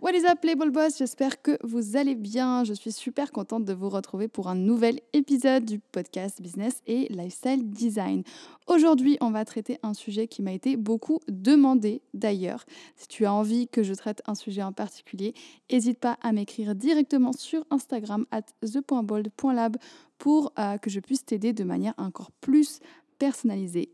What is up Label Boss? J'espère que vous allez bien. Je suis super contente de vous retrouver pour un nouvel épisode du podcast Business et Lifestyle Design. Aujourd'hui, on va traiter un sujet qui m'a été beaucoup demandé d'ailleurs. Si tu as envie que je traite un sujet en particulier, n'hésite pas à m'écrire directement sur Instagram at the.bold.lab pour euh, que je puisse t'aider de manière encore plus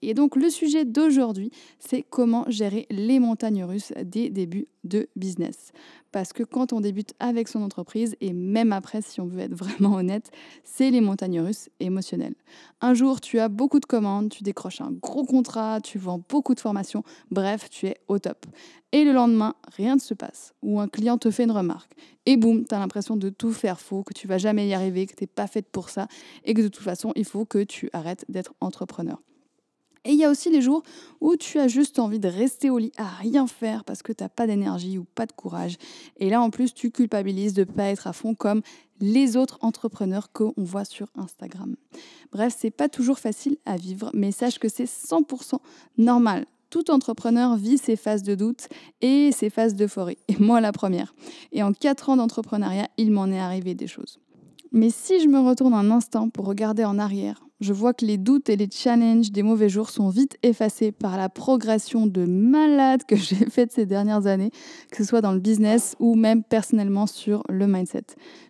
Et donc le sujet d'aujourd'hui, c'est comment gérer les montagnes russes des débuts de business. Parce que quand on débute avec son entreprise, et même après si on veut être vraiment honnête, c'est les montagnes russes émotionnelles. Un jour, tu as beaucoup de commandes, tu décroches un gros contrat, tu vends beaucoup de formations, bref, tu es au top. Et le lendemain, rien ne se passe, ou un client te fait une remarque, et boum, tu as l'impression de tout faire faux, que tu vas jamais y arriver, que tu n'es pas faite pour ça, et que de toute façon, il faut que tu arrêtes d'être entrepreneur. Et il y a aussi les jours où tu as juste envie de rester au lit à rien faire parce que tu n'as pas d'énergie ou pas de courage. Et là, en plus, tu culpabilises de ne pas être à fond comme les autres entrepreneurs qu'on voit sur Instagram. Bref, c'est pas toujours facile à vivre, mais sache que c'est 100% normal. Tout entrepreneur vit ses phases de doute et ses phases d'euphorie. Et moi, la première. Et en 4 ans d'entrepreneuriat, il m'en est arrivé des choses. Mais si je me retourne un instant pour regarder en arrière, je vois que les doutes et les challenges des mauvais jours sont vite effacés par la progression de malade que j'ai faite ces dernières années, que ce soit dans le business ou même personnellement sur le mindset.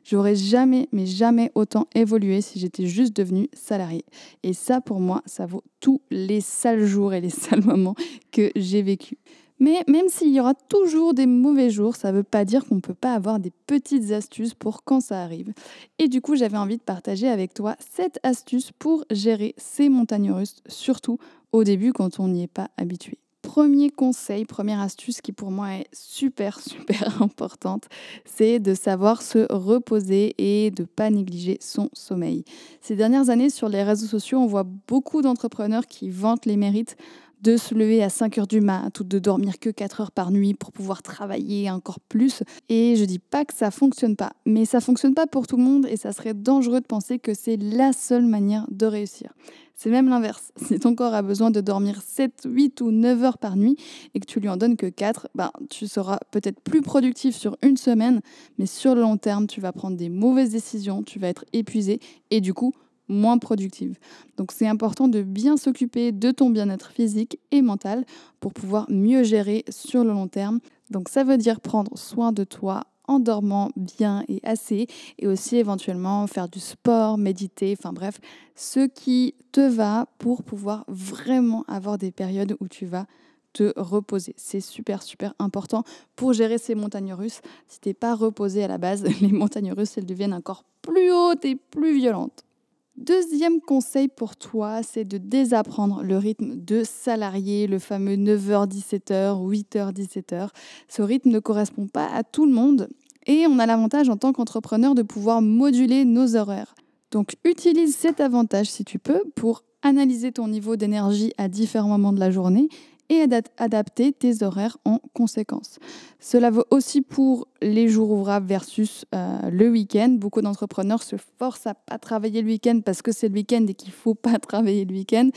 J'aurais jamais, mais jamais autant évolué si j'étais juste devenue salariée. Et ça, pour moi, ça vaut tous les sales jours et les sales moments que j'ai vécus. Mais même s'il y aura toujours des mauvais jours, ça ne veut pas dire qu'on ne peut pas avoir des petites astuces pour quand ça arrive. Et du coup, j'avais envie de partager avec toi cette astuce pour gérer ces montagnes russes, surtout au début quand on n'y est pas habitué. Premier conseil, première astuce qui pour moi est super super importante, c'est de savoir se reposer et de ne pas négliger son sommeil. Ces dernières années sur les réseaux sociaux, on voit beaucoup d'entrepreneurs qui vantent les mérites de se lever à 5 heures du mat ou de dormir que 4 heures par nuit pour pouvoir travailler encore plus. Et je dis pas que ça fonctionne pas, mais ça fonctionne pas pour tout le monde et ça serait dangereux de penser que c'est la seule manière de réussir. C'est même l'inverse. Si ton corps a besoin de dormir 7, 8 ou 9 heures par nuit et que tu lui en donnes que 4, ben, tu seras peut-être plus productif sur une semaine, mais sur le long terme, tu vas prendre des mauvaises décisions, tu vas être épuisé et du coup, moins productive. Donc c'est important de bien s'occuper de ton bien-être physique et mental pour pouvoir mieux gérer sur le long terme. Donc ça veut dire prendre soin de toi en dormant bien et assez et aussi éventuellement faire du sport, méditer, enfin bref, ce qui te va pour pouvoir vraiment avoir des périodes où tu vas te reposer. C'est super super important pour gérer ces montagnes russes. Si tu n'es pas reposé à la base, les montagnes russes, elles deviennent encore plus hautes et plus violentes. Deuxième conseil pour toi, c'est de désapprendre le rythme de salarié, le fameux 9h-17h, 8h-17h. Ce rythme ne correspond pas à tout le monde et on a l'avantage en tant qu'entrepreneur de pouvoir moduler nos horaires. Donc utilise cet avantage si tu peux pour analyser ton niveau d'énergie à différents moments de la journée et adapter tes horaires en conséquence. Cela vaut aussi pour les jours ouvrables versus euh, le week-end. Beaucoup d'entrepreneurs se forcent à pas travailler le week-end parce que c'est le week-end et qu'il faut pas travailler le week-end.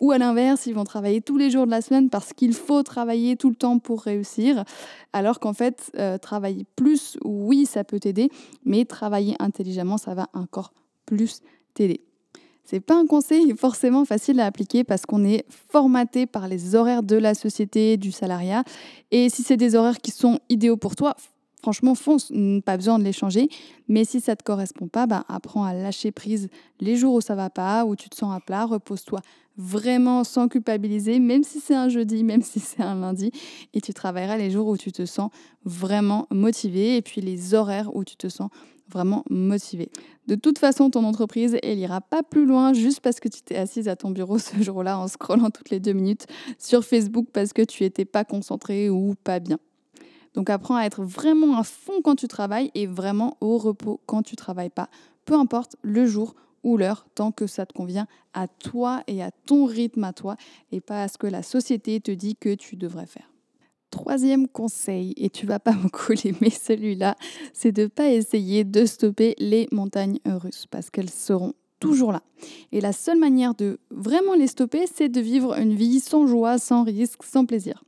Ou à l'inverse, ils vont travailler tous les jours de la semaine parce qu'il faut travailler tout le temps pour réussir. Alors qu'en fait, euh, travailler plus, oui, ça peut t'aider, mais travailler intelligemment, ça va encore plus t'aider. C'est pas un conseil forcément facile à appliquer parce qu'on est formaté par les horaires de la société, du salariat. Et si c'est des horaires qui sont idéaux pour toi, franchement, fonce, pas besoin de les changer. Mais si ça ne te correspond pas, bah, apprends à lâcher prise les jours où ça va pas, où tu te sens à plat, repose-toi vraiment sans culpabiliser, même si c'est un jeudi, même si c'est un lundi, et tu travailleras les jours où tu te sens vraiment motivé, et puis les horaires où tu te sens vraiment motivé. De toute façon, ton entreprise, elle ira pas plus loin juste parce que tu t'es assise à ton bureau ce jour-là en scrollant toutes les deux minutes sur Facebook parce que tu étais pas concentré ou pas bien. Donc apprends à être vraiment à fond quand tu travailles et vraiment au repos quand tu travailles pas, peu importe le jour ou l'heure tant que ça te convient à toi et à ton rythme à toi et pas à ce que la société te dit que tu devrais faire. Troisième conseil, et tu vas pas beaucoup l'aimer celui-là, c'est de pas essayer de stopper les montagnes russes parce qu'elles seront toujours là. Et la seule manière de vraiment les stopper, c'est de vivre une vie sans joie, sans risque, sans plaisir.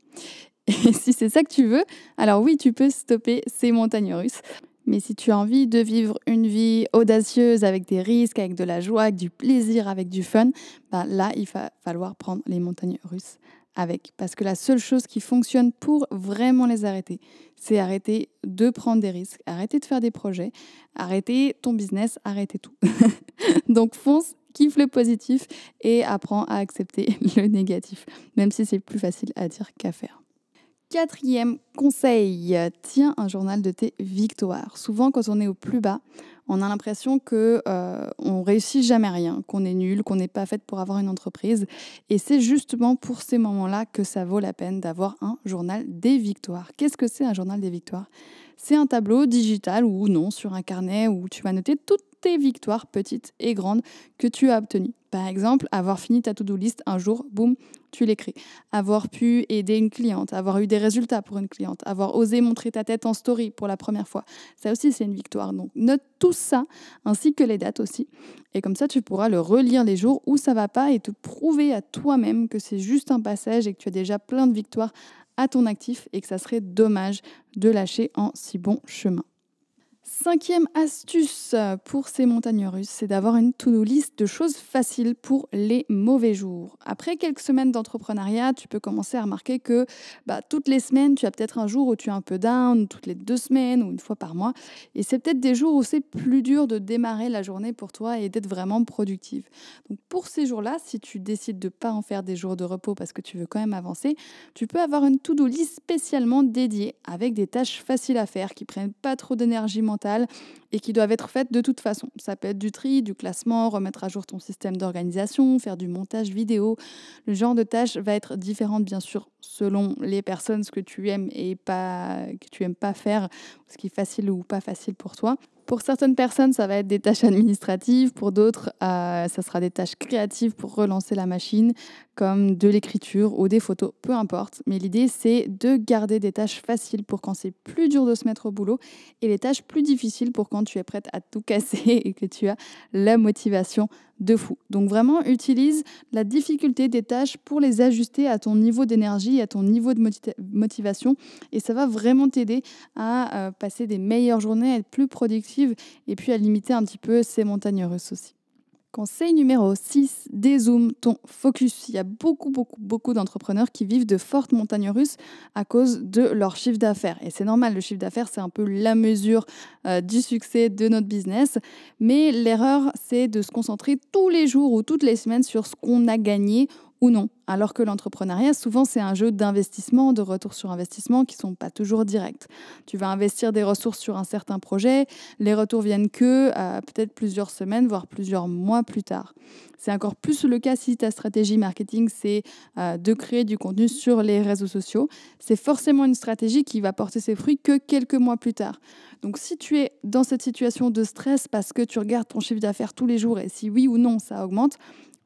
Et si c'est ça que tu veux, alors oui, tu peux stopper ces montagnes russes. Mais si tu as envie de vivre une vie audacieuse avec des risques, avec de la joie, avec du plaisir, avec du fun, ben là, il va falloir prendre les montagnes russes avec. Parce que la seule chose qui fonctionne pour vraiment les arrêter, c'est arrêter de prendre des risques, arrêter de faire des projets, arrêter ton business, arrêter tout. Donc fonce, kiffe le positif et apprends à accepter le négatif, même si c'est plus facile à dire qu'à faire. Quatrième conseil, tiens un journal de tes victoires. Souvent, quand on est au plus bas, on a l'impression que euh, on réussit jamais rien, qu'on est nul, qu'on n'est pas fait pour avoir une entreprise. Et c'est justement pour ces moments-là que ça vaut la peine d'avoir un journal des victoires. Qu'est-ce que c'est un journal des victoires? C'est un tableau digital ou non sur un carnet où tu vas noter toutes tes victoires petites et grandes que tu as obtenues. Par exemple, avoir fini ta to-do list un jour, boum, tu l'écris. Avoir pu aider une cliente, avoir eu des résultats pour une cliente, avoir osé montrer ta tête en story pour la première fois. Ça aussi, c'est une victoire. Donc, note tout ça, ainsi que les dates aussi. Et comme ça, tu pourras le relire les jours où ça va pas et te prouver à toi-même que c'est juste un passage et que tu as déjà plein de victoires à ton actif et que ça serait dommage de lâcher en si bon chemin. Cinquième astuce pour ces montagnes russes, c'est d'avoir une to-do list de choses faciles pour les mauvais jours. Après quelques semaines d'entrepreneuriat, tu peux commencer à remarquer que bah, toutes les semaines, tu as peut-être un jour où tu es un peu down, toutes les deux semaines ou une fois par mois. Et c'est peut-être des jours où c'est plus dur de démarrer la journée pour toi et d'être vraiment productive. Donc pour ces jours-là, si tu décides de ne pas en faire des jours de repos parce que tu veux quand même avancer, tu peux avoir une to-do list spécialement dédiée avec des tâches faciles à faire qui prennent pas trop d'énergie et qui doivent être faites de toute façon. Ça peut être du tri, du classement, remettre à jour ton système d'organisation, faire du montage vidéo. Le genre de tâche va être différente bien sûr selon les personnes, ce que tu aimes et pas que tu aimes pas faire, ce qui est facile ou pas facile pour toi. Pour certaines personnes, ça va être des tâches administratives, pour d'autres, euh, ça sera des tâches créatives pour relancer la machine, comme de l'écriture ou des photos, peu importe. Mais l'idée, c'est de garder des tâches faciles pour quand c'est plus dur de se mettre au boulot et les tâches plus difficiles pour quand tu es prête à tout casser et que tu as la motivation de fou. Donc vraiment, utilise la difficulté des tâches pour les ajuster à ton niveau d'énergie, à ton niveau de motivation. Et ça va vraiment t'aider à euh, passer des meilleures journées, à être plus productive et puis à limiter un petit peu ces montagnes russes aussi. Conseil numéro 6, dézoome ton focus. Il y a beaucoup, beaucoup, beaucoup d'entrepreneurs qui vivent de fortes montagnes russes à cause de leur chiffre d'affaires. Et c'est normal, le chiffre d'affaires, c'est un peu la mesure euh, du succès de notre business. Mais l'erreur, c'est de se concentrer tous les jours ou toutes les semaines sur ce qu'on a gagné ou non. Alors que l'entrepreneuriat, souvent, c'est un jeu d'investissement, de retour sur investissement qui ne sont pas toujours directs. Tu vas investir des ressources sur un certain projet, les retours viennent que euh, peut-être plusieurs semaines, voire plusieurs mois plus tard. C'est encore plus le cas si ta stratégie marketing, c'est euh, de créer du contenu sur les réseaux sociaux. C'est forcément une stratégie qui va porter ses fruits que quelques mois plus tard. Donc si tu es dans cette situation de stress parce que tu regardes ton chiffre d'affaires tous les jours et si oui ou non ça augmente,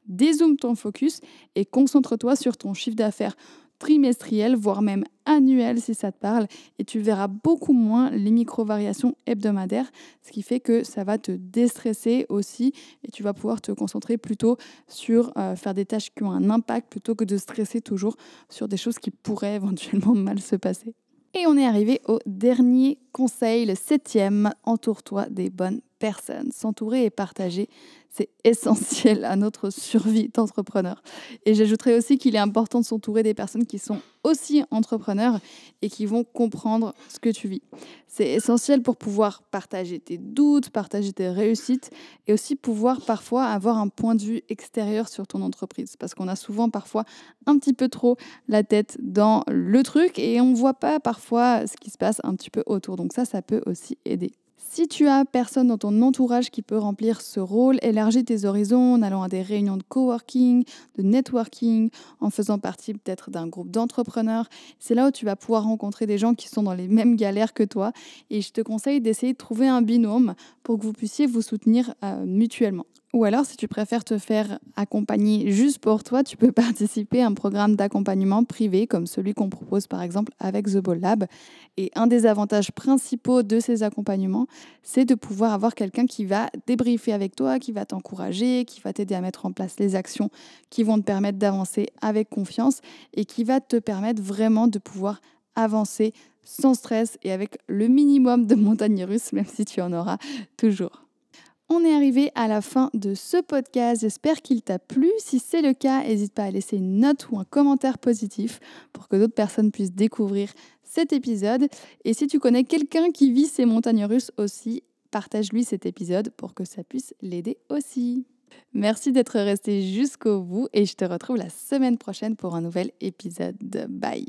dézoome ton focus et concentre-toi sur ton chiffre d'affaires trimestriel, voire même annuel si ça te parle, et tu verras beaucoup moins les micro-variations hebdomadaires, ce qui fait que ça va te déstresser aussi, et tu vas pouvoir te concentrer plutôt sur euh, faire des tâches qui ont un impact plutôt que de stresser toujours sur des choses qui pourraient éventuellement mal se passer. Et on est arrivé au dernier conseil, le septième, entoure-toi des bonnes personnes. S'entourer et partager, c'est essentiel à notre survie d'entrepreneur. Et j'ajouterais aussi qu'il est important de s'entourer des personnes qui sont aussi entrepreneurs et qui vont comprendre ce que tu vis. C'est essentiel pour pouvoir partager tes doutes, partager tes réussites et aussi pouvoir parfois avoir un point de vue extérieur sur ton entreprise. Parce qu'on a souvent parfois un petit peu trop la tête dans le truc et on ne voit pas parfois ce qui se passe un petit peu autour. Donc ça, ça peut aussi aider. Si tu as personne dans ton entourage qui peut remplir ce rôle, élargis tes horizons en allant à des réunions de coworking, de networking, en faisant partie peut-être d'un groupe d'entrepreneurs. C'est là où tu vas pouvoir rencontrer des gens qui sont dans les mêmes galères que toi. Et je te conseille d'essayer de trouver un binôme pour que vous puissiez vous soutenir euh, mutuellement. Ou alors, si tu préfères te faire accompagner juste pour toi, tu peux participer à un programme d'accompagnement privé comme celui qu'on propose par exemple avec The Ball Lab. Et un des avantages principaux de ces accompagnements, c'est de pouvoir avoir quelqu'un qui va débriefer avec toi, qui va t'encourager, qui va t'aider à mettre en place les actions qui vont te permettre d'avancer avec confiance et qui va te permettre vraiment de pouvoir avancer sans stress et avec le minimum de montagnes russes, même si tu en auras toujours. On est arrivé à la fin de ce podcast. J'espère qu'il t'a plu. Si c'est le cas, n'hésite pas à laisser une note ou un commentaire positif pour que d'autres personnes puissent découvrir cet épisode. Et si tu connais quelqu'un qui vit ces montagnes russes aussi, partage-lui cet épisode pour que ça puisse l'aider aussi. Merci d'être resté jusqu'au bout et je te retrouve la semaine prochaine pour un nouvel épisode. Bye